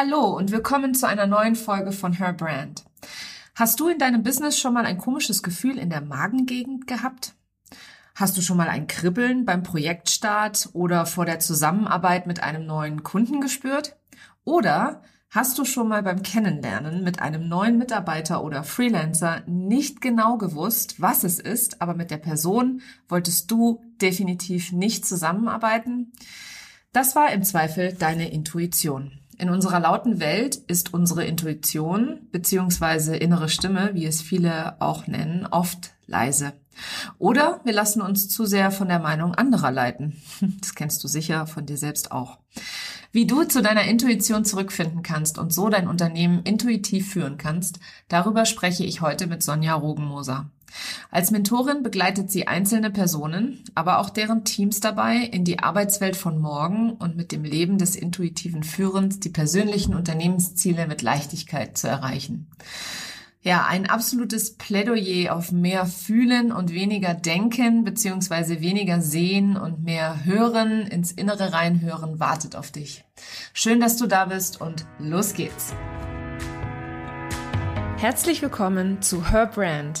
Hallo und willkommen zu einer neuen Folge von Her Brand. Hast du in deinem Business schon mal ein komisches Gefühl in der Magengegend gehabt? Hast du schon mal ein Kribbeln beim Projektstart oder vor der Zusammenarbeit mit einem neuen Kunden gespürt? Oder hast du schon mal beim Kennenlernen mit einem neuen Mitarbeiter oder Freelancer nicht genau gewusst, was es ist, aber mit der Person wolltest du definitiv nicht zusammenarbeiten? Das war im Zweifel deine Intuition. In unserer lauten Welt ist unsere Intuition beziehungsweise innere Stimme, wie es viele auch nennen, oft leise. Oder wir lassen uns zu sehr von der Meinung anderer leiten. Das kennst du sicher von dir selbst auch. Wie du zu deiner Intuition zurückfinden kannst und so dein Unternehmen intuitiv führen kannst, darüber spreche ich heute mit Sonja Rogenmoser. Als Mentorin begleitet sie einzelne Personen, aber auch deren Teams dabei, in die Arbeitswelt von morgen und mit dem Leben des intuitiven Führens die persönlichen Unternehmensziele mit Leichtigkeit zu erreichen. Ja, ein absolutes Plädoyer auf mehr Fühlen und weniger Denken beziehungsweise weniger Sehen und mehr Hören, ins Innere reinhören wartet auf dich. Schön, dass du da bist und los geht's. Herzlich willkommen zu Her Brand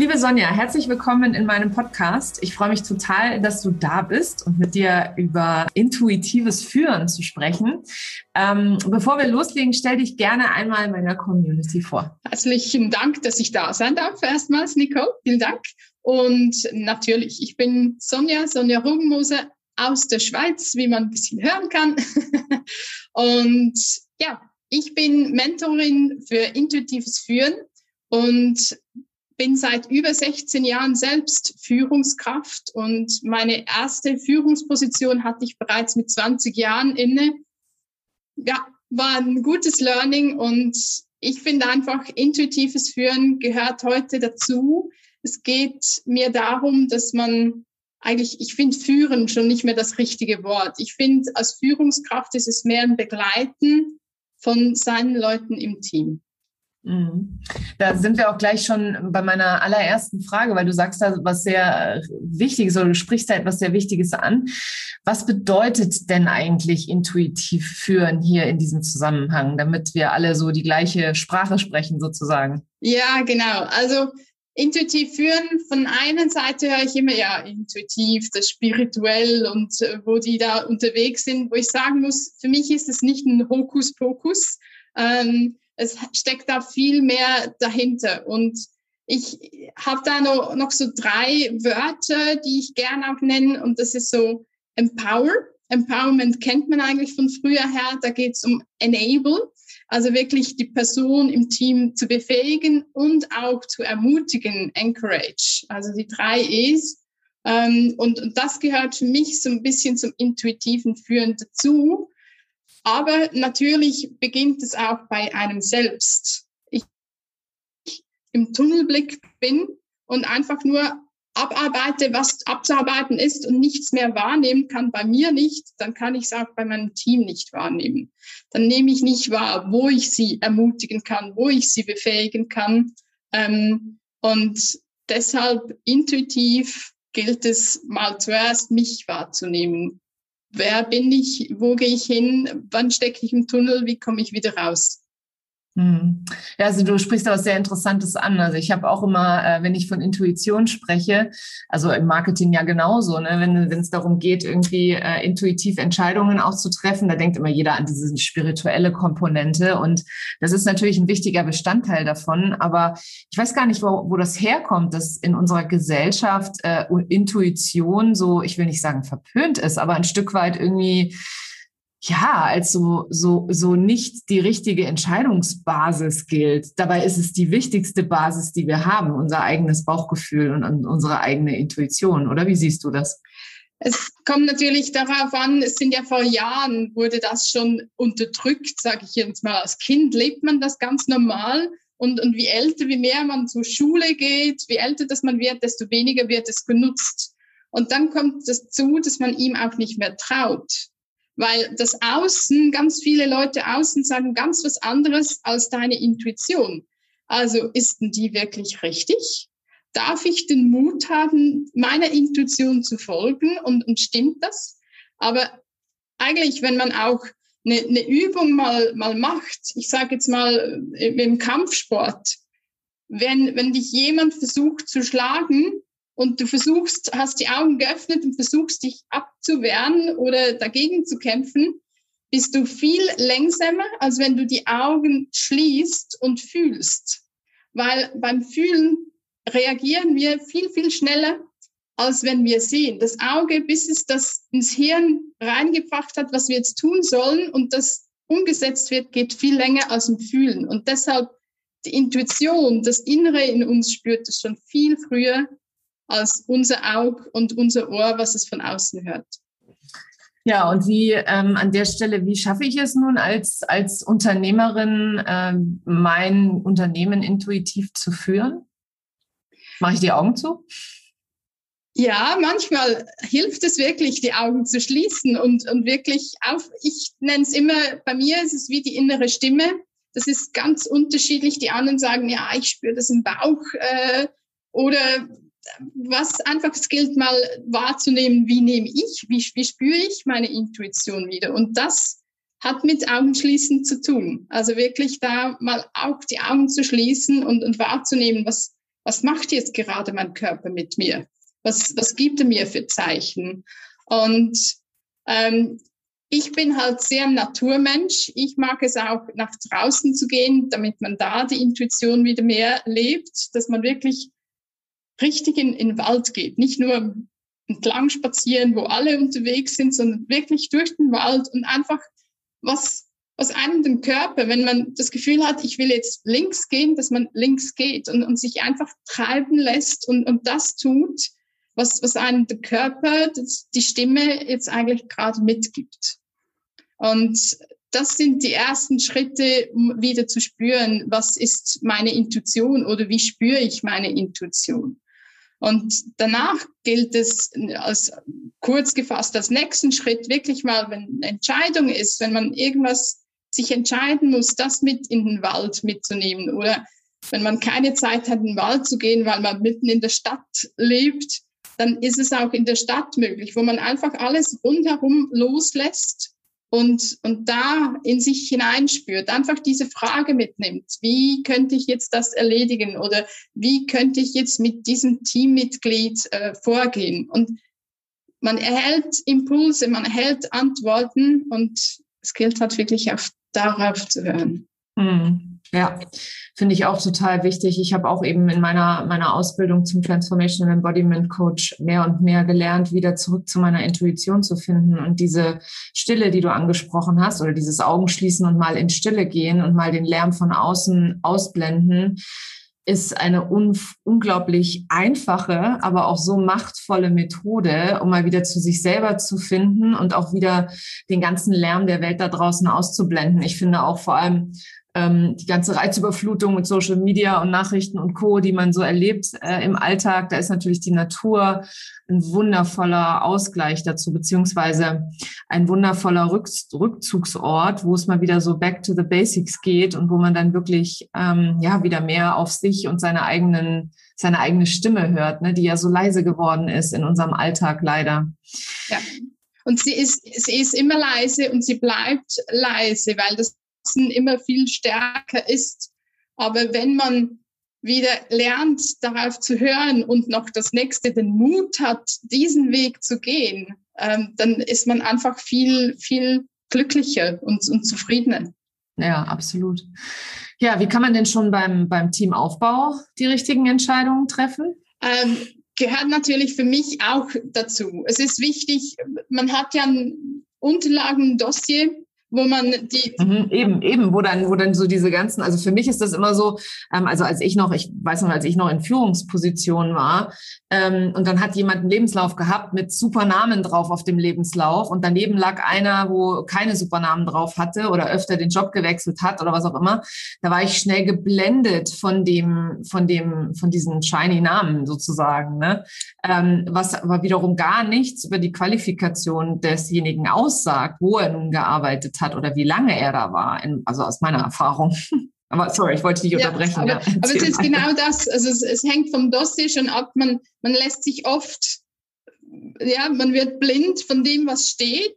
Liebe Sonja, herzlich willkommen in meinem Podcast. Ich freue mich total, dass du da bist und mit dir über intuitives Führen zu sprechen. Ähm, bevor wir loslegen, stell dich gerne einmal meiner Community vor. Herzlichen Dank, dass ich da sein darf. Erstmals, Nicole, vielen Dank. Und natürlich, ich bin Sonja, Sonja Rugenmoser aus der Schweiz, wie man ein bisschen hören kann. und ja, ich bin Mentorin für intuitives Führen und bin seit über 16 Jahren selbst Führungskraft und meine erste Führungsposition hatte ich bereits mit 20 Jahren inne. Ja, war ein gutes Learning und ich finde einfach, intuitives Führen gehört heute dazu. Es geht mir darum, dass man eigentlich, ich finde führen schon nicht mehr das richtige Wort. Ich finde, als Führungskraft ist es mehr ein Begleiten von seinen Leuten im Team. Mhm. Da sind wir auch gleich schon bei meiner allerersten Frage, weil du sagst da was sehr Wichtiges oder du sprichst da etwas sehr Wichtiges an. Was bedeutet denn eigentlich intuitiv führen hier in diesem Zusammenhang, damit wir alle so die gleiche Sprache sprechen sozusagen? Ja, genau. Also intuitiv führen, von einer Seite höre ich immer, ja, intuitiv, das spirituell und äh, wo die da unterwegs sind, wo ich sagen muss, für mich ist es nicht ein Hokuspokus. Ähm, es steckt da viel mehr dahinter. Und ich habe da noch, noch so drei Wörter, die ich gerne auch nenne. Und das ist so Empower. Empowerment kennt man eigentlich von früher her. Da geht es um Enable, also wirklich die Person im Team zu befähigen und auch zu ermutigen, Encourage. Also die drei E's. Ähm, und, und das gehört für mich so ein bisschen zum intuitiven Führen dazu. Aber natürlich beginnt es auch bei einem selbst. Ich im Tunnelblick bin und einfach nur abarbeite, was abzuarbeiten ist und nichts mehr wahrnehmen kann, bei mir nicht, dann kann ich es auch bei meinem Team nicht wahrnehmen. Dann nehme ich nicht wahr, wo ich sie ermutigen kann, wo ich sie befähigen kann. Ähm, und deshalb intuitiv gilt es mal zuerst, mich wahrzunehmen wer bin ich, wo gehe ich hin, wann stecke ich im Tunnel, wie komme ich wieder raus. Hm. Ja, also du sprichst da was sehr Interessantes an. Also ich habe auch immer, äh, wenn ich von Intuition spreche, also im Marketing ja genauso, ne, wenn, es darum geht, irgendwie äh, intuitiv Entscheidungen auch zu treffen, da denkt immer jeder an diese spirituelle Komponente und das ist natürlich ein wichtiger Bestandteil davon. Aber ich weiß gar nicht, wo, wo das herkommt, dass in unserer Gesellschaft äh, Intuition so, ich will nicht sagen verpönt ist, aber ein Stück weit irgendwie ja, als so, so, so nicht die richtige Entscheidungsbasis gilt. Dabei ist es die wichtigste Basis, die wir haben, unser eigenes Bauchgefühl und, unsere eigene Intuition. Oder wie siehst du das? Es kommt natürlich darauf an, es sind ja vor Jahren, wurde das schon unterdrückt, sage ich jetzt mal. Als Kind lebt man das ganz normal. Und, und wie älter, wie mehr man zur Schule geht, wie älter das man wird, desto weniger wird es genutzt. Und dann kommt das zu, dass man ihm auch nicht mehr traut. Weil das Außen, ganz viele Leute außen sagen ganz was anderes als deine Intuition. Also ist denn die wirklich richtig? darf ich den Mut haben, meiner Intuition zu folgen und, und stimmt das? Aber eigentlich, wenn man auch eine, eine Übung mal, mal macht, ich sage jetzt mal äh, im Kampfsport, wenn, wenn dich jemand versucht zu schlagen und du versuchst, hast die Augen geöffnet und versuchst dich abzuwehren oder dagegen zu kämpfen, bist du viel längsamer, als wenn du die Augen schließt und fühlst. Weil beim Fühlen reagieren wir viel, viel schneller, als wenn wir sehen. Das Auge, bis es das ins Hirn reingebracht hat, was wir jetzt tun sollen und das umgesetzt wird, geht viel länger als im Fühlen. Und deshalb die Intuition, das Innere in uns spürt es schon viel früher als unser Auge und unser Ohr, was es von außen hört. Ja, und wie ähm, an der Stelle, wie schaffe ich es nun als, als Unternehmerin, äh, mein Unternehmen intuitiv zu führen? Mache ich die Augen zu? Ja, manchmal hilft es wirklich, die Augen zu schließen und, und wirklich auf, ich nenne es immer, bei mir ist es wie die innere Stimme. Das ist ganz unterschiedlich. Die anderen sagen, ja, ich spüre das im Bauch äh, oder was einfach es gilt, mal wahrzunehmen, wie nehme ich, wie, wie spüre ich meine Intuition wieder. Und das hat mit Augenschließen zu tun. Also wirklich da mal auch die Augen zu schließen und, und wahrzunehmen, was, was macht jetzt gerade mein Körper mit mir? Was, was gibt er mir für Zeichen? Und ähm, ich bin halt sehr Naturmensch. Ich mag es auch, nach draußen zu gehen, damit man da die Intuition wieder mehr lebt, dass man wirklich richtig in, in den Wald geht. Nicht nur entlang spazieren, wo alle unterwegs sind, sondern wirklich durch den Wald und einfach was aus einem den Körper, wenn man das Gefühl hat, ich will jetzt links gehen, dass man links geht und, und sich einfach treiben lässt und, und das tut, was, was einem der Körper, das, die Stimme jetzt eigentlich gerade mitgibt. Und das sind die ersten Schritte, um wieder zu spüren, was ist meine Intuition oder wie spüre ich meine Intuition. Und danach gilt es als kurz gefasst als nächsten Schritt wirklich mal, wenn eine Entscheidung ist, wenn man irgendwas sich entscheiden muss, das mit in den Wald mitzunehmen oder wenn man keine Zeit hat, in den Wald zu gehen, weil man mitten in der Stadt lebt, dann ist es auch in der Stadt möglich, wo man einfach alles rundherum loslässt und, und da in sich hineinspürt, einfach diese Frage mitnimmt, wie könnte ich jetzt das erledigen oder wie könnte ich jetzt mit diesem Teammitglied äh, vorgehen. Und man erhält Impulse, man erhält Antworten und es gilt halt wirklich auf darauf zu hören. Mhm. Ja, finde ich auch total wichtig. Ich habe auch eben in meiner, meiner Ausbildung zum Transformational Embodiment Coach mehr und mehr gelernt, wieder zurück zu meiner Intuition zu finden und diese Stille, die du angesprochen hast, oder dieses Augenschließen und mal in Stille gehen und mal den Lärm von außen ausblenden, ist eine un unglaublich einfache, aber auch so machtvolle Methode, um mal wieder zu sich selber zu finden und auch wieder den ganzen Lärm der Welt da draußen auszublenden. Ich finde auch vor allem ähm, die ganze Reizüberflutung mit Social Media und Nachrichten und Co., die man so erlebt äh, im Alltag, da ist natürlich die Natur ein wundervoller Ausgleich dazu, beziehungsweise ein wundervoller Rück Rückzugsort, wo es mal wieder so back to the basics geht und wo man dann wirklich ähm, ja wieder mehr auf sich und seine eigenen seine eigene Stimme hört, ne, die ja so leise geworden ist in unserem Alltag leider. Ja. Und sie ist, sie ist immer leise und sie bleibt leise, weil das immer viel stärker ist. Aber wenn man wieder lernt, darauf zu hören und noch das nächste den Mut hat, diesen Weg zu gehen, ähm, dann ist man einfach viel, viel glücklicher und, und zufriedener. Ja, absolut. Ja, wie kann man denn schon beim, beim Teamaufbau die richtigen Entscheidungen treffen? Ähm, gehört natürlich für mich auch dazu. Es ist wichtig, man hat ja ein Unterlagen, ein Dossier wo man die mhm, eben eben wo dann wo dann so diese ganzen also für mich ist das immer so ähm, also als ich noch ich weiß noch als ich noch in Führungspositionen war ähm, und dann hat jemand einen Lebenslauf gehabt mit super Namen drauf auf dem Lebenslauf und daneben lag einer wo keine super Namen drauf hatte oder öfter den Job gewechselt hat oder was auch immer da war ich schnell geblendet von dem von dem von diesen shiny Namen sozusagen ne? Ähm, was aber wiederum gar nichts über die Qualifikation desjenigen aussagt wo er nun gearbeitet hat oder wie lange er da war, in, also aus meiner Erfahrung. Aber sorry, ich wollte dich nicht ja, unterbrechen. Aber, ja, aber es ist genau das. Also es, es, hängt vom Dossier schon ab. Man, man lässt sich oft, ja, man wird blind von dem, was steht.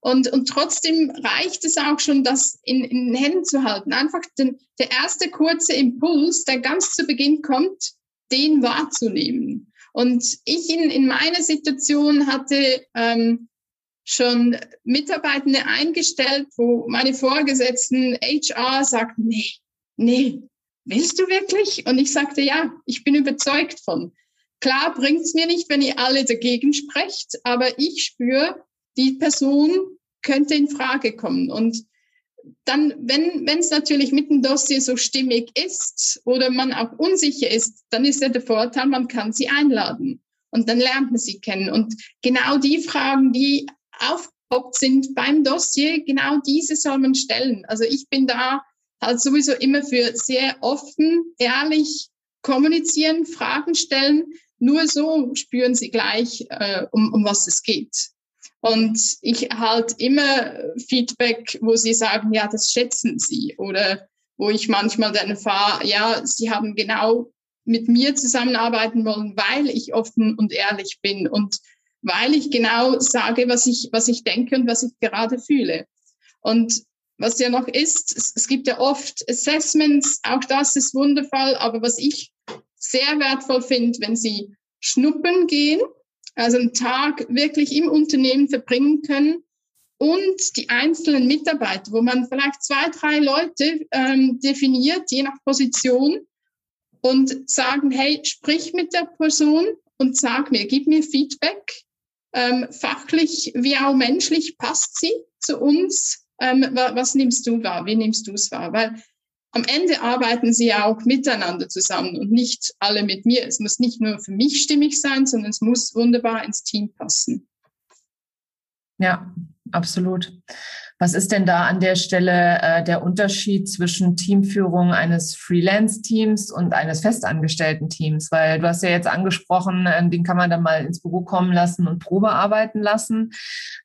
Und, und trotzdem reicht es auch schon, das in, in den Händen zu halten. Einfach den, der erste kurze Impuls, der ganz zu Beginn kommt, den wahrzunehmen. Und ich in, in meiner Situation hatte ähm, schon Mitarbeitende eingestellt, wo meine Vorgesetzten HR sagten, nee, nee, willst du wirklich? Und ich sagte, ja, ich bin überzeugt von. Klar bringt es mir nicht, wenn ihr alle dagegen sprecht, aber ich spüre, die Person könnte in Frage kommen. Und dann, wenn es natürlich mit dem Dossier so stimmig ist oder man auch unsicher ist, dann ist ja der Vorteil, man kann sie einladen und dann lernt man sie kennen. Und genau die Fragen, die aufgepoppt sind beim Dossier, genau diese soll man stellen. Also ich bin da halt sowieso immer für sehr offen, ehrlich kommunizieren, Fragen stellen. Nur so spüren sie gleich, äh, um, um was es geht. Und ich halt immer Feedback, wo sie sagen, ja, das schätzen sie. Oder wo ich manchmal dann erfahre, ja, sie haben genau mit mir zusammenarbeiten wollen, weil ich offen und ehrlich bin. Und weil ich genau sage, was ich, was ich denke und was ich gerade fühle. Und was ja noch ist, es, gibt ja oft Assessments, auch das ist wundervoll, aber was ich sehr wertvoll finde, wenn Sie schnuppern gehen, also einen Tag wirklich im Unternehmen verbringen können und die einzelnen Mitarbeiter, wo man vielleicht zwei, drei Leute ähm, definiert, je nach Position, und sagen, hey, sprich mit der Person und sag mir, gib mir Feedback, ähm, fachlich wie auch menschlich passt sie zu uns. Ähm, was nimmst du wahr? Wie nimmst du es wahr? Weil am Ende arbeiten sie ja auch miteinander zusammen und nicht alle mit mir. Es muss nicht nur für mich stimmig sein, sondern es muss wunderbar ins Team passen. Ja, absolut. Was ist denn da an der Stelle äh, der Unterschied zwischen Teamführung eines Freelance-Teams und eines festangestellten Teams? Weil du hast ja jetzt angesprochen, äh, den kann man dann mal ins Büro kommen lassen und Probe arbeiten lassen.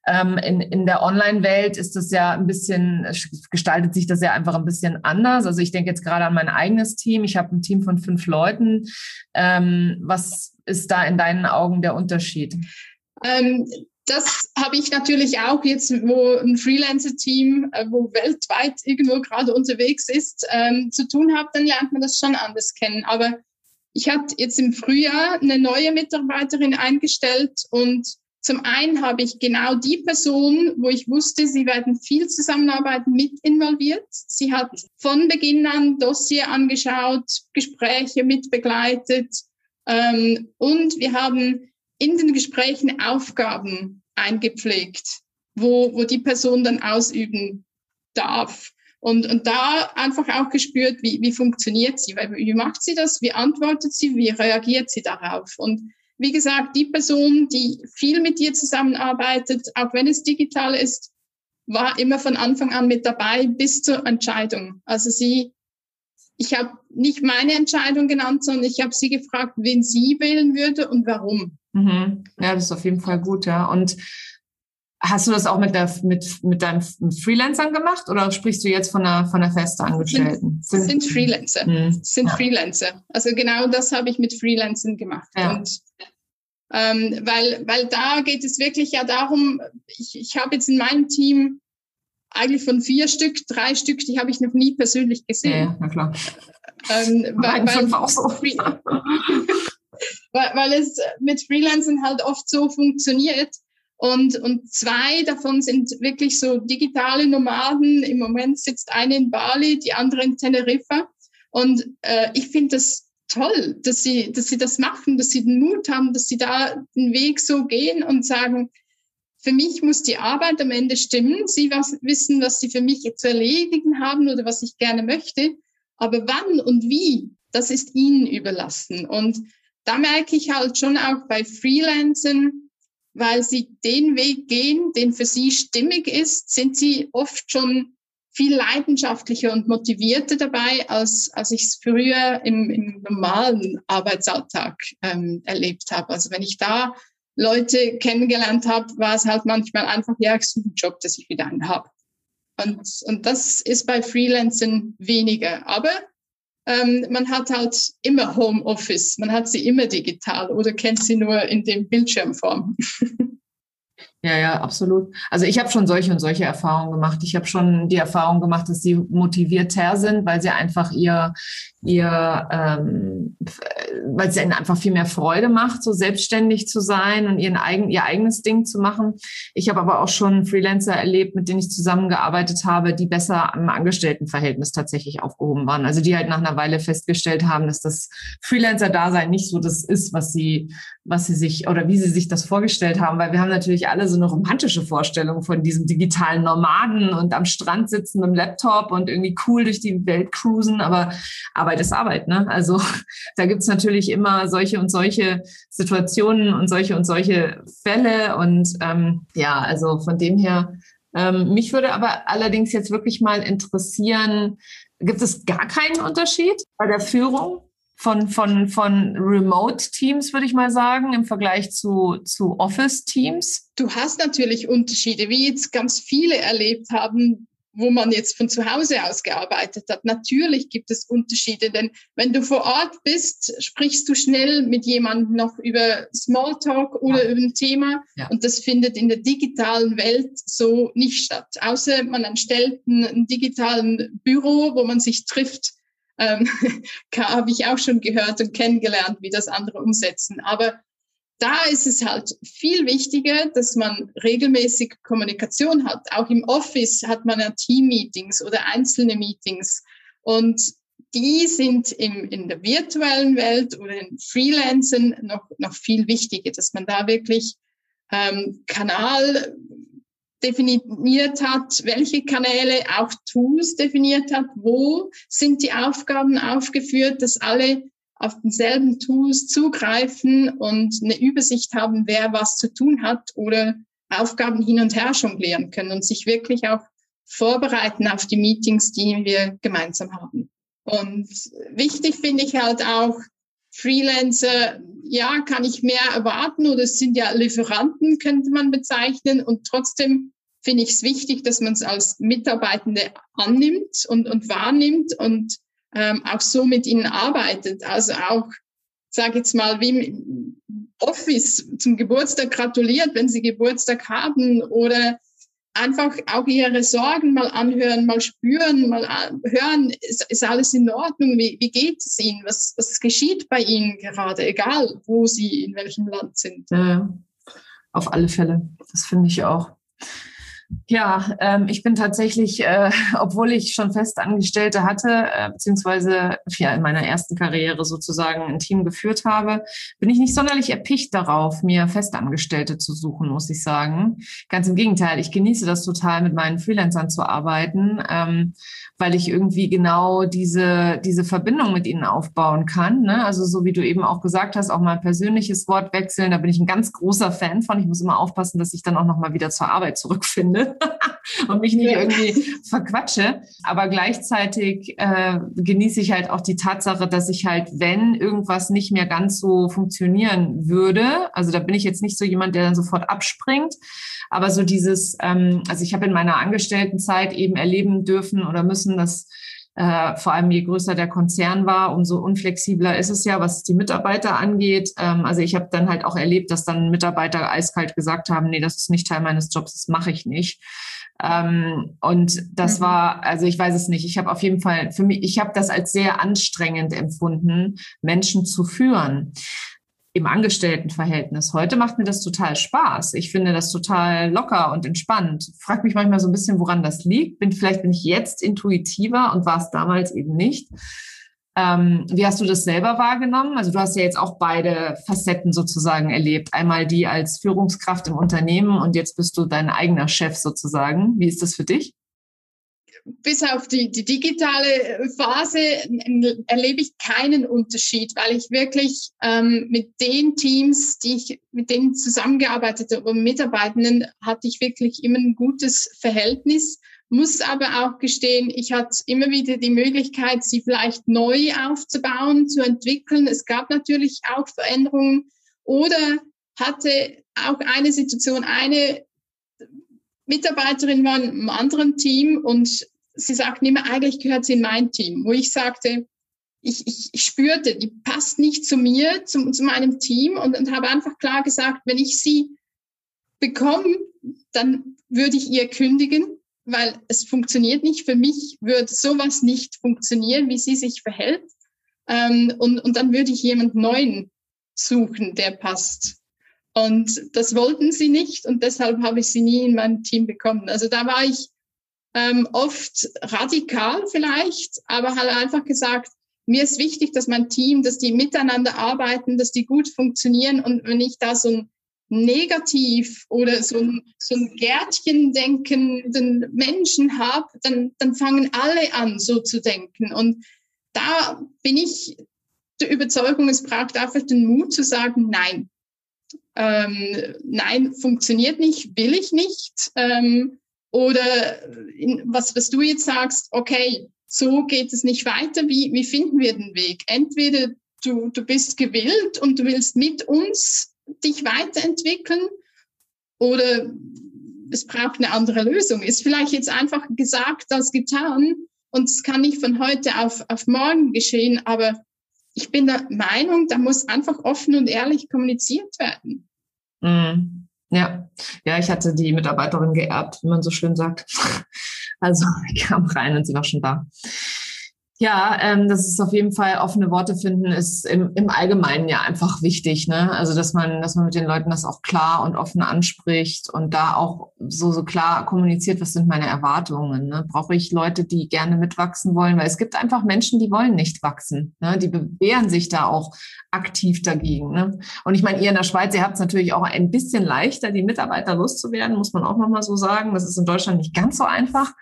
Ähm, in, in der Online-Welt ist das ja ein bisschen, gestaltet sich das ja einfach ein bisschen anders. Also ich denke jetzt gerade an mein eigenes Team. Ich habe ein Team von fünf Leuten. Ähm, was ist da in deinen Augen der Unterschied? Ähm, das habe ich natürlich auch jetzt, wo ein Freelancer-Team, äh, wo weltweit irgendwo gerade unterwegs ist, ähm, zu tun hat, dann lernt man das schon anders kennen. Aber ich hatte jetzt im Frühjahr eine neue Mitarbeiterin eingestellt und zum einen habe ich genau die Person, wo ich wusste, sie werden viel zusammenarbeiten, mit involviert. Sie hat von Beginn an Dossier angeschaut, Gespräche mit begleitet ähm, und wir haben in den Gesprächen Aufgaben eingepflegt, wo, wo die Person dann ausüben darf. Und, und da einfach auch gespürt, wie, wie funktioniert sie, wie macht sie das, wie antwortet sie, wie reagiert sie darauf. Und wie gesagt, die Person, die viel mit dir zusammenarbeitet, auch wenn es digital ist, war immer von Anfang an mit dabei bis zur Entscheidung. Also sie, ich habe nicht meine Entscheidung genannt, sondern ich habe sie gefragt, wen sie wählen würde und warum. Mhm. Ja, das ist auf jeden Fall gut, ja. Und hast du das auch mit, der, mit, mit deinen Freelancern gemacht oder sprichst du jetzt von der, von der Festangestellten? Sind, sind Freelancer. Mhm. Sind ja. Freelancer. Also genau das habe ich mit Freelancern gemacht. Ja. Und ähm, weil, weil da geht es wirklich ja darum, ich, ich habe jetzt in meinem Team eigentlich von vier Stück, drei Stück, die habe ich noch nie persönlich gesehen. Ja, na klar. Ähm, weil, weil, auch so. weil, weil es mit Freelancern halt oft so funktioniert. Und, und zwei davon sind wirklich so digitale Nomaden. Im Moment sitzt eine in Bali, die andere in Teneriffa. Und äh, ich finde das toll, dass sie, dass sie das machen, dass sie den Mut haben, dass sie da den Weg so gehen und sagen, für mich muss die Arbeit am Ende stimmen. Sie was, wissen, was sie für mich zu erledigen haben oder was ich gerne möchte. Aber wann und wie, das ist ihnen überlassen. Und da merke ich halt schon auch bei Freelancern, weil sie den Weg gehen, den für sie stimmig ist, sind sie oft schon viel leidenschaftlicher und motivierter dabei, als, als ich es früher im, im normalen Arbeitsalltag ähm, erlebt habe. Also wenn ich da Leute kennengelernt habe, war es halt manchmal einfach, ja, ich suche einen Job, dass ich wieder einen habe. Und, und das ist bei Freelancern weniger. Aber ähm, man hat halt immer Homeoffice, man hat sie immer digital oder kennt sie nur in dem Bildschirmform. Ja, ja, absolut. Also ich habe schon solche und solche Erfahrungen gemacht. Ich habe schon die Erfahrung gemacht, dass sie motivierter sind, weil sie einfach ihr, ihr, ähm, weil es ihnen einfach viel mehr Freude macht, so selbstständig zu sein und ihren eigen, ihr eigenes Ding zu machen. Ich habe aber auch schon Freelancer erlebt, mit denen ich zusammengearbeitet habe, die besser am Angestelltenverhältnis tatsächlich aufgehoben waren. Also die halt nach einer Weile festgestellt haben, dass das Freelancer-Dasein nicht so das ist, was sie, was sie sich oder wie sie sich das vorgestellt haben, weil wir haben natürlich alle so eine romantische Vorstellung von diesem digitalen Nomaden und am Strand sitzen mit dem Laptop und irgendwie cool durch die Welt cruisen, aber Arbeit ist Arbeit, ne? Also da gibt's natürlich immer solche und solche Situationen und solche und solche Fälle und ähm, ja, also von dem her ähm, mich würde aber allerdings jetzt wirklich mal interessieren, gibt es gar keinen Unterschied bei der Führung? von, von, von Remote-Teams, würde ich mal sagen, im Vergleich zu, zu Office-Teams? Du hast natürlich Unterschiede, wie jetzt ganz viele erlebt haben, wo man jetzt von zu Hause aus gearbeitet hat. Natürlich gibt es Unterschiede, denn wenn du vor Ort bist, sprichst du schnell mit jemandem noch über Smalltalk oder ja. über ein Thema ja. und das findet in der digitalen Welt so nicht statt. Außer man erstellt ein digitalen Büro, wo man sich trifft ähm, habe ich auch schon gehört und kennengelernt, wie das andere umsetzen. Aber da ist es halt viel wichtiger, dass man regelmäßig Kommunikation hat. Auch im Office hat man ja Team-Meetings oder einzelne Meetings. Und die sind im, in der virtuellen Welt oder in Freelancern noch, noch viel wichtiger, dass man da wirklich ähm, Kanal definiert hat, welche Kanäle, auch Tools definiert hat, wo sind die Aufgaben aufgeführt, dass alle auf denselben Tools zugreifen und eine Übersicht haben, wer was zu tun hat oder Aufgaben hin und her jonglieren können und sich wirklich auch vorbereiten auf die Meetings, die wir gemeinsam haben. Und wichtig finde ich halt auch, Freelancer, ja, kann ich mehr erwarten oder es sind ja Lieferanten, könnte man bezeichnen. Und trotzdem finde ich es wichtig, dass man es als Mitarbeitende annimmt und, und wahrnimmt und ähm, auch so mit ihnen arbeitet. Also auch, sage jetzt mal, wie im Office zum Geburtstag gratuliert, wenn sie Geburtstag haben oder einfach auch ihre Sorgen mal anhören, mal spüren, mal hören, ist, ist alles in Ordnung, wie, wie geht es ihnen, was, was geschieht bei ihnen gerade, egal wo sie, in welchem Land sind. Ja, auf alle Fälle, das finde ich auch. Ja, ähm, ich bin tatsächlich, äh, obwohl ich schon Festangestellte hatte, äh, beziehungsweise ja, in meiner ersten Karriere sozusagen ein Team geführt habe, bin ich nicht sonderlich erpicht darauf, mir Festangestellte zu suchen, muss ich sagen. Ganz im Gegenteil, ich genieße das total, mit meinen Freelancern zu arbeiten, ähm, weil ich irgendwie genau diese, diese Verbindung mit ihnen aufbauen kann. Ne? Also so wie du eben auch gesagt hast, auch mal ein persönliches Wort wechseln, da bin ich ein ganz großer Fan von. Ich muss immer aufpassen, dass ich dann auch nochmal wieder zur Arbeit zurückfinde finde und mich nicht irgendwie verquatsche. Aber gleichzeitig äh, genieße ich halt auch die Tatsache, dass ich halt, wenn irgendwas nicht mehr ganz so funktionieren würde, also da bin ich jetzt nicht so jemand, der dann sofort abspringt, aber so dieses, ähm, also ich habe in meiner Angestelltenzeit eben erleben dürfen oder müssen, dass äh, vor allem je größer der Konzern war, umso unflexibler ist es ja, was die Mitarbeiter angeht. Ähm, also ich habe dann halt auch erlebt, dass dann Mitarbeiter eiskalt gesagt haben, nee, das ist nicht Teil meines Jobs, das mache ich nicht. Ähm, und das mhm. war, also ich weiß es nicht. Ich habe auf jeden Fall für mich, ich habe das als sehr anstrengend empfunden, Menschen zu führen im Angestelltenverhältnis. Heute macht mir das total Spaß. Ich finde das total locker und entspannt. Frag mich manchmal so ein bisschen, woran das liegt. Bin vielleicht bin ich jetzt intuitiver und war es damals eben nicht. Ähm, wie hast du das selber wahrgenommen? Also du hast ja jetzt auch beide Facetten sozusagen erlebt. Einmal die als Führungskraft im Unternehmen und jetzt bist du dein eigener Chef sozusagen. Wie ist das für dich? Bis auf die, die digitale Phase erlebe ich keinen Unterschied, weil ich wirklich ähm, mit den Teams, die ich mit denen zusammengearbeitet habe Mitarbeitenden, hatte ich wirklich immer ein gutes Verhältnis. Muss aber auch gestehen, ich hatte immer wieder die Möglichkeit, sie vielleicht neu aufzubauen, zu entwickeln. Es gab natürlich auch Veränderungen oder hatte auch eine Situation, eine Mitarbeiterin war einem anderen Team und sie sagten immer, eigentlich gehört sie in mein Team, wo ich sagte, ich, ich, ich spürte, die passt nicht zu mir, zu, zu meinem Team und, und habe einfach klar gesagt, wenn ich sie bekomme, dann würde ich ihr kündigen, weil es funktioniert nicht. Für mich würde sowas nicht funktionieren, wie sie sich verhält. Ähm, und, und dann würde ich jemand Neuen suchen, der passt. Und das wollten sie nicht und deshalb habe ich sie nie in mein Team bekommen. Also da war ich ähm, oft radikal vielleicht, aber halt einfach gesagt, mir ist wichtig, dass mein Team, dass die miteinander arbeiten, dass die gut funktionieren. Und wenn ich da so ein negativ oder so ein, so ein Gärtchen denkenden Menschen habe, dann, dann fangen alle an, so zu denken. Und da bin ich der Überzeugung, es braucht einfach den Mut zu sagen, nein. Ähm, nein, funktioniert nicht, will ich nicht. Ähm, oder in, was, was du jetzt sagst, okay, so geht es nicht weiter. Wie, wie finden wir den Weg? Entweder du, du bist gewillt und du willst mit uns dich weiterentwickeln oder es braucht eine andere Lösung. Ist vielleicht jetzt einfach gesagt als getan und es kann nicht von heute auf, auf morgen geschehen, aber ich bin der Meinung, da muss einfach offen und ehrlich kommuniziert werden. Mm. Ja, ja, ich hatte die Mitarbeiterin geerbt, wie man so schön sagt. Also ich kam rein und sie war schon da. Ja, ähm, das ist auf jeden Fall offene Worte finden, ist im, im Allgemeinen ja einfach wichtig. Ne? Also dass man, dass man mit den Leuten das auch klar und offen anspricht und da auch so so klar kommuniziert, was sind meine Erwartungen. Ne? Brauche ich Leute, die gerne mitwachsen wollen, weil es gibt einfach Menschen, die wollen nicht wachsen. Ne? Die bewähren sich da auch aktiv dagegen. Ne? Und ich meine, ihr in der Schweiz, ihr habt es natürlich auch ein bisschen leichter, die Mitarbeiter loszuwerden, muss man auch nochmal so sagen. Das ist in Deutschland nicht ganz so einfach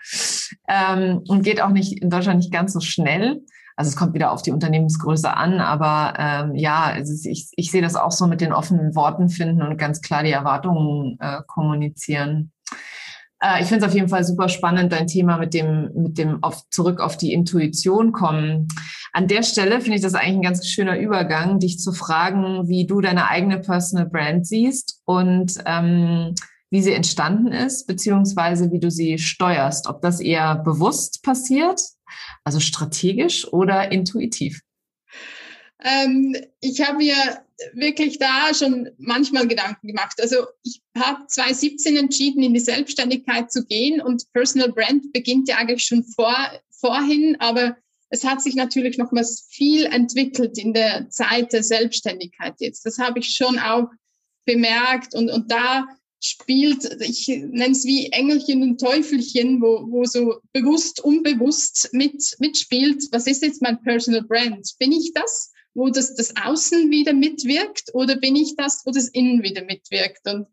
ähm, und geht auch nicht in Deutschland nicht ganz so schnell schnell. Also es kommt wieder auf die Unternehmensgröße an, aber ähm, ja, also ich, ich sehe das auch so mit den offenen Worten finden und ganz klar die Erwartungen äh, kommunizieren. Äh, ich finde es auf jeden Fall super spannend, dein Thema mit dem, mit dem auf, zurück auf die Intuition kommen. An der Stelle finde ich das eigentlich ein ganz schöner Übergang, dich zu fragen, wie du deine eigene Personal Brand siehst und ähm, wie sie entstanden ist, beziehungsweise wie du sie steuerst. Ob das eher bewusst passiert, also strategisch oder intuitiv? Ähm, ich habe mir wirklich da schon manchmal Gedanken gemacht. Also ich habe 2017 entschieden, in die Selbstständigkeit zu gehen und Personal Brand beginnt ja eigentlich schon vor, vorhin, aber es hat sich natürlich nochmals viel entwickelt in der Zeit der Selbstständigkeit jetzt. Das habe ich schon auch bemerkt und, und da spielt, ich nenne es wie Engelchen und Teufelchen, wo, wo so bewusst, unbewusst mit, mitspielt. Was ist jetzt mein Personal Brand? Bin ich das, wo das, das Außen wieder mitwirkt oder bin ich das, wo das Innen wieder mitwirkt? Und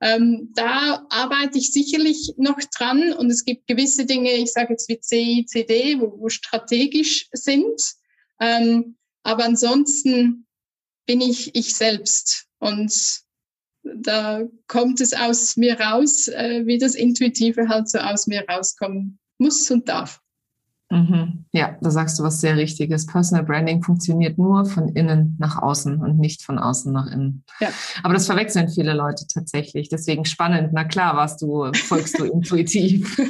ähm, da arbeite ich sicherlich noch dran und es gibt gewisse Dinge, ich sage jetzt wie C, C, D, wo, wo strategisch sind. Ähm, aber ansonsten bin ich ich selbst und da kommt es aus mir raus, äh, wie das Intuitive halt so aus mir rauskommen muss und darf. Mhm. Ja, da sagst du was sehr Richtiges. Personal Branding funktioniert nur von innen nach außen und nicht von außen nach innen. Ja. Aber das verwechseln viele Leute tatsächlich. Deswegen spannend. Na klar, warst du, folgst du intuitiv.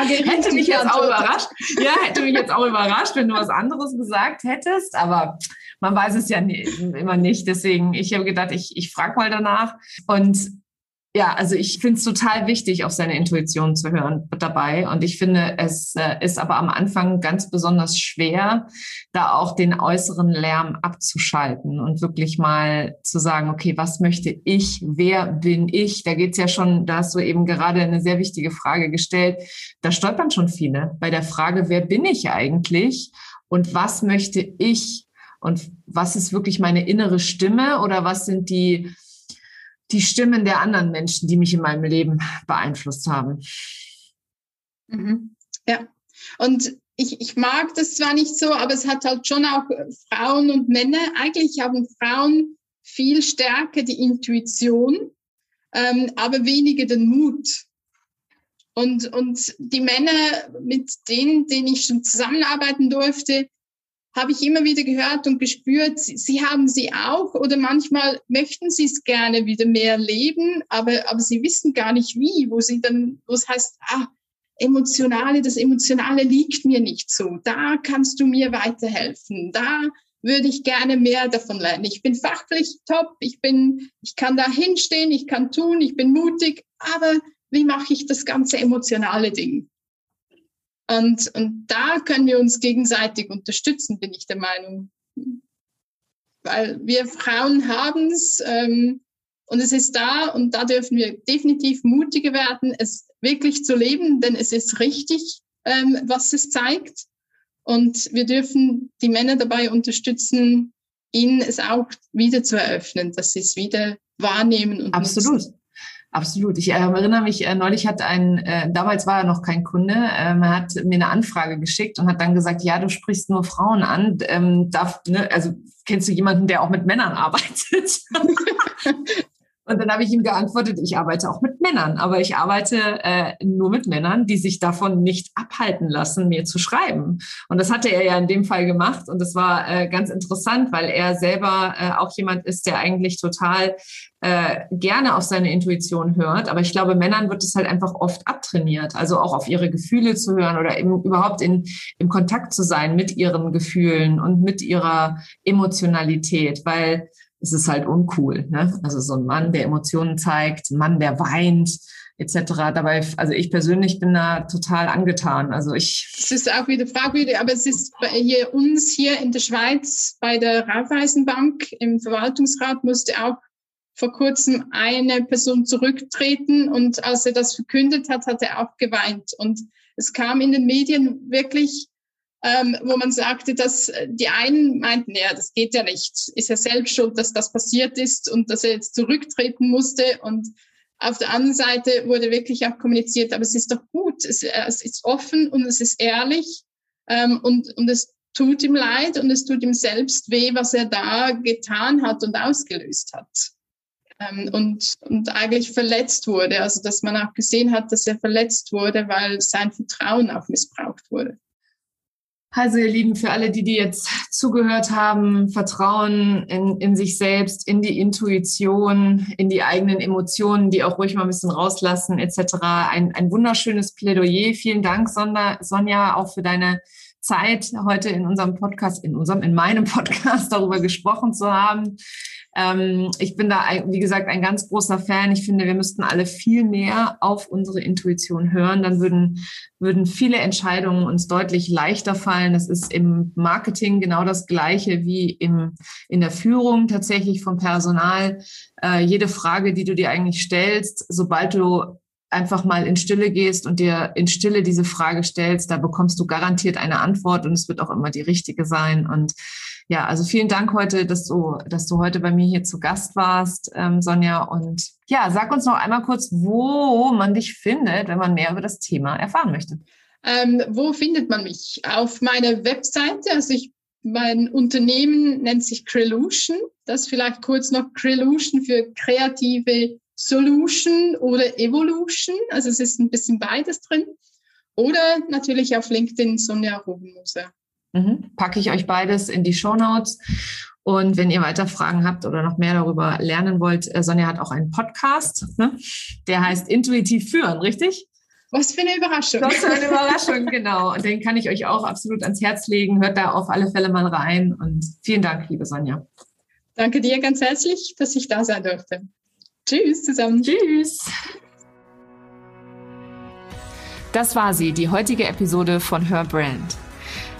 Hätte mich jetzt auch überrascht. Ja, hätte mich jetzt auch überrascht, wenn du was anderes gesagt hättest. Aber man weiß es ja nie, immer nicht. Deswegen, ich habe gedacht, ich, ich frage mal danach. Und Ja, also ich finde es total wichtig, auf seine Intuition zu hören dabei. Und ich finde, es äh, ist aber am Anfang ganz besonders schwer, da auch den äußeren Lärm abzuschalten und wirklich mal zu sagen, okay, was möchte ich? Wer bin ich? Da geht's ja schon, da hast du eben gerade eine sehr wichtige Frage gestellt. Da stolpern schon viele bei der Frage, wer bin ich eigentlich? Und was möchte ich? Und was ist wirklich meine innere Stimme? Oder was sind die die Stimmen der anderen Menschen, die mich in meinem Leben beeinflusst haben. Mhm. Ja, und ich, ich mag das zwar nicht so, aber es hat halt schon auch Frauen und Männer. Eigentlich haben Frauen viel stärker die Intuition, ähm, aber weniger den Mut. Und, und die Männer, mit denen, denen ich schon zusammenarbeiten durfte, habe ich immer wieder gehört und gespürt, sie, sie haben sie auch oder manchmal möchten sie es gerne wieder mehr leben, aber, aber sie wissen gar nicht wie, wo sie dann, wo es heißt, ah, emotionale, das Emotionale liegt mir nicht so. Da kannst du mir weiterhelfen. Da würde ich gerne mehr davon lernen. Ich bin fachlich top, ich bin, ich kann da hinstehen, ich kann tun, ich bin mutig, aber wie mache ich das ganze emotionale Ding? Und, und da können wir uns gegenseitig unterstützen, bin ich der Meinung. Weil wir Frauen haben es ähm, und es ist da und da dürfen wir definitiv mutiger werden, es wirklich zu leben, denn es ist richtig, ähm, was es zeigt. Und wir dürfen die Männer dabei unterstützen, ihnen es auch wieder zu eröffnen, dass sie es wieder wahrnehmen und Absolut. Nutzen. Absolut. Ich äh, erinnere mich, äh, neulich hat ein, äh, damals war er noch kein Kunde, ähm, er hat mir eine Anfrage geschickt und hat dann gesagt, ja, du sprichst nur Frauen an. Ähm, darf, ne, also kennst du jemanden, der auch mit Männern arbeitet? Und dann habe ich ihm geantwortet, ich arbeite auch mit Männern, aber ich arbeite äh, nur mit Männern, die sich davon nicht abhalten lassen, mir zu schreiben. Und das hatte er ja in dem Fall gemacht und das war äh, ganz interessant, weil er selber äh, auch jemand ist, der eigentlich total äh, gerne auf seine Intuition hört. Aber ich glaube, Männern wird es halt einfach oft abtrainiert, also auch auf ihre Gefühle zu hören oder eben überhaupt in, im Kontakt zu sein mit ihren Gefühlen und mit ihrer Emotionalität, weil es ist halt uncool. Ne? Also so ein Mann, der Emotionen zeigt, ein Mann, der weint, etc. Dabei, also ich persönlich bin da total angetan. Also ich. Es ist auch wieder fragwürdig, aber es ist bei hier uns hier in der Schweiz bei der Raiffeisenbank im Verwaltungsrat musste auch vor kurzem eine Person zurücktreten und als er das verkündet hat, hat er auch geweint. Und es kam in den Medien wirklich ähm, wo man sagte, dass äh, die einen meinten, ja, das geht ja nicht, ist er selbst schuld, dass das passiert ist und dass er jetzt zurücktreten musste. Und auf der anderen Seite wurde wirklich auch kommuniziert, aber es ist doch gut, es, äh, es ist offen und es ist ehrlich ähm, und, und es tut ihm leid und es tut ihm selbst weh, was er da getan hat und ausgelöst hat. Ähm, und, und eigentlich verletzt wurde, also dass man auch gesehen hat, dass er verletzt wurde, weil sein Vertrauen auch missbraucht wurde. Also ihr Lieben, für alle, die, die jetzt zugehört haben, Vertrauen in, in sich selbst, in die Intuition, in die eigenen Emotionen, die auch ruhig mal ein bisschen rauslassen etc. Ein, ein wunderschönes Plädoyer. Vielen Dank, Sonja, auch für deine Zeit heute in unserem Podcast, in unserem, in meinem Podcast darüber gesprochen zu haben. Ähm, ich bin da, wie gesagt, ein ganz großer Fan. Ich finde, wir müssten alle viel mehr auf unsere Intuition hören. Dann würden, würden viele Entscheidungen uns deutlich leichter fallen. Das ist im Marketing genau das Gleiche wie im, in der Führung tatsächlich vom Personal. Äh, jede Frage, die du dir eigentlich stellst, sobald du einfach mal in Stille gehst und dir in Stille diese Frage stellst, da bekommst du garantiert eine Antwort und es wird auch immer die richtige sein. Und ja, also vielen Dank heute, dass du, dass du heute bei mir hier zu Gast warst, ähm, Sonja. Und ja, sag uns noch einmal kurz, wo man dich findet, wenn man mehr über das Thema erfahren möchte. Ähm, wo findet man mich? Auf meiner Webseite. Also ich, mein Unternehmen nennt sich Crelution. Das vielleicht kurz noch Crelution für kreative Solution oder Evolution. Also es ist ein bisschen beides drin. Oder natürlich auf LinkedIn Sonja Rubenmoser. Mhm. Packe ich euch beides in die Show Notes. Und wenn ihr weiter Fragen habt oder noch mehr darüber lernen wollt, äh, Sonja hat auch einen Podcast, ne? der heißt Intuitiv führen, richtig? Was für eine Überraschung. Was für eine Überraschung, genau. Und den kann ich euch auch absolut ans Herz legen. Hört da auf alle Fälle mal rein. Und vielen Dank, liebe Sonja. Danke dir ganz herzlich, dass ich da sein durfte. Tschüss zusammen. Tschüss. Das war sie, die heutige Episode von Her Brand.